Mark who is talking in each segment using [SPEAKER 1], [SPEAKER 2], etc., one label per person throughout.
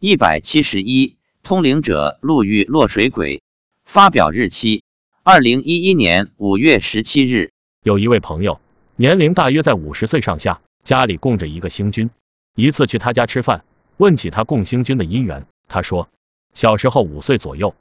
[SPEAKER 1] 一百七十一，通灵者路遇落水鬼。发表日期：二零一一年五月十七日。
[SPEAKER 2] 有一位朋友，年龄大约在五十岁上下，家里供着一个星君。一次去他家吃饭，问起他供星君的因缘，他说，小时候五岁左右，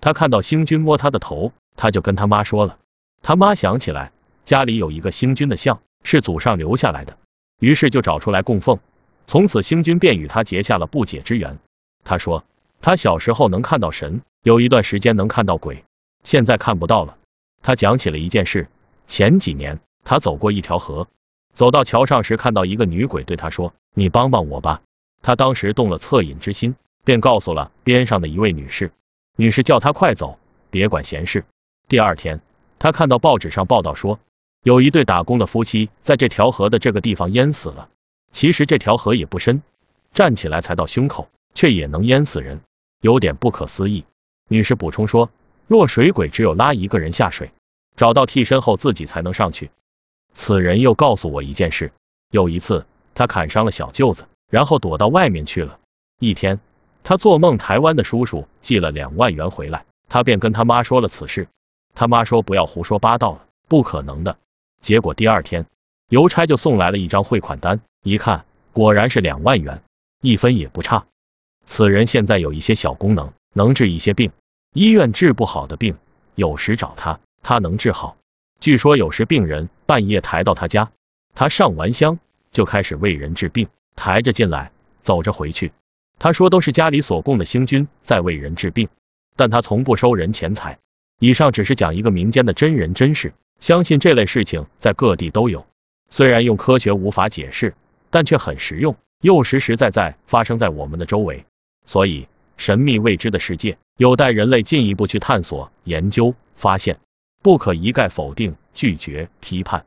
[SPEAKER 2] 他看到星君摸他的头，他就跟他妈说了。他妈想起来家里有一个星君的像，是祖上留下来的，于是就找出来供奉。从此，星君便与他结下了不解之缘。他说，他小时候能看到神，有一段时间能看到鬼，现在看不到了。他讲起了一件事：前几年，他走过一条河，走到桥上时，看到一个女鬼对他说：“你帮帮我吧。”他当时动了恻隐之心，便告诉了边上的一位女士。女士叫他快走，别管闲事。第二天，他看到报纸上报道说，有一对打工的夫妻在这条河的这个地方淹死了。其实这条河也不深，站起来才到胸口，却也能淹死人，有点不可思议。女士补充说，落水鬼只有拉一个人下水，找到替身后自己才能上去。此人又告诉我一件事，有一次他砍伤了小舅子，然后躲到外面去了。一天，他做梦台湾的叔叔寄了两万元回来，他便跟他妈说了此事。他妈说不要胡说八道了，不可能的。结果第二天，邮差就送来了一张汇款单。一看，果然是两万元，一分也不差。此人现在有一些小功能，能治一些病，医院治不好的病，有时找他，他能治好。据说有时病人半夜抬到他家，他上完香就开始为人治病，抬着进来，走着回去。他说都是家里所供的星君在为人治病，但他从不收人钱财。以上只是讲一个民间的真人真事，相信这类事情在各地都有，虽然用科学无法解释。但却很实用，又实实在在发生在我们的周围，所以神秘未知的世界有待人类进一步去探索、研究、发现，不可一概否定、拒绝、批判。